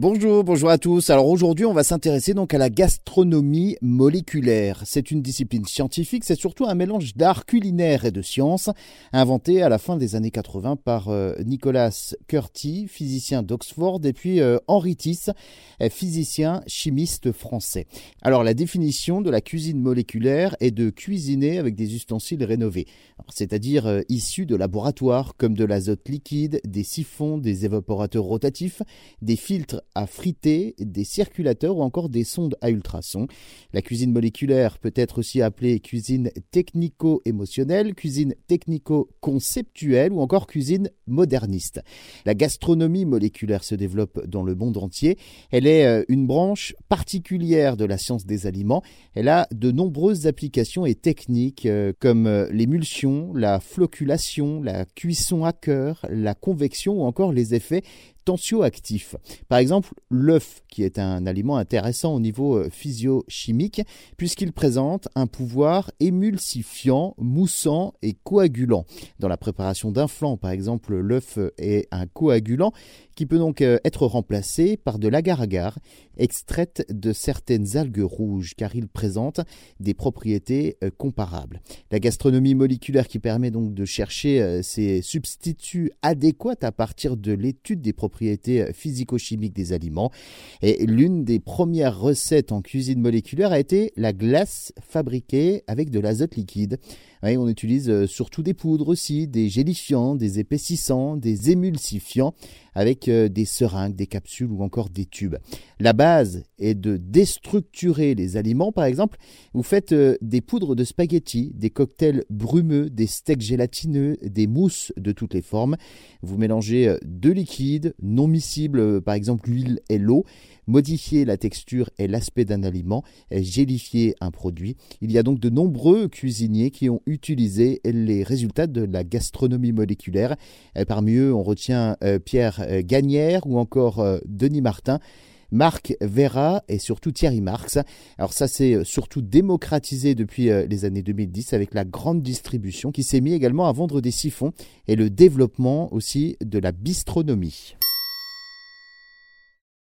Bonjour, bonjour à tous. Alors aujourd'hui, on va s'intéresser donc à la gastronomie moléculaire. C'est une discipline scientifique, c'est surtout un mélange d'art culinaire et de science, inventé à la fin des années 80 par euh, Nicolas Curti, physicien d'Oxford, et puis euh, Henri Tiss, euh, physicien chimiste français. Alors la définition de la cuisine moléculaire est de cuisiner avec des ustensiles rénovés, c'est-à-dire issus de laboratoires comme de l'azote liquide, des siphons, des évaporateurs rotatifs, des filtres à friter, des circulateurs ou encore des sondes à ultrasons. La cuisine moléculaire peut être aussi appelée cuisine technico-émotionnelle, cuisine technico-conceptuelle ou encore cuisine moderniste. La gastronomie moléculaire se développe dans le monde entier. Elle est euh, une branche particulière de la science des aliments. Elle a de nombreuses applications et techniques euh, comme euh, l'émulsion, la floculation, la cuisson à cœur, la convection ou encore les effets tensioactifs. Par exemple, l'œuf, qui est un aliment intéressant au niveau euh, physiochimique, puisqu'il présente un pouvoir émulsifiant, moussant et coagulant. Dans la préparation d'un flan, par exemple, l'œuf est un coagulant qui peut donc euh, être remplacé par de l'agar-agar, extraite de certaines algues rouges, car il présente des propriétés euh, comparables. La gastronomie moléculaire qui permet donc de chercher ces substituts adéquats à partir de l'étude des propriétés propriétés physico-chimiques des aliments. Et l'une des premières recettes en cuisine moléculaire a été la glace fabriquée avec de l'azote liquide. On utilise euh, surtout des poudres aussi, des gélifiants, des épaississants, des émulsifiants avec euh, des seringues, des capsules ou encore des tubes. La base est de déstructurer les aliments. Par exemple, vous faites euh, des poudres de spaghettis, des cocktails brumeux, des steaks gélatineux, des mousses de toutes les formes. Vous mélangez deux liquides, non miscibles, par exemple l'huile et l'eau, modifier la texture et l'aspect d'un aliment, gélifier un produit. Il y a donc de nombreux cuisiniers qui ont utilisé les résultats de la gastronomie moléculaire. Parmi eux, on retient euh, Pierre euh, Gagnère ou encore Denis Martin. Marc Vera et surtout Thierry Marx. Alors ça s'est surtout démocratisé depuis les années 2010 avec la grande distribution qui s'est mis également à vendre des siphons et le développement aussi de la bistronomie.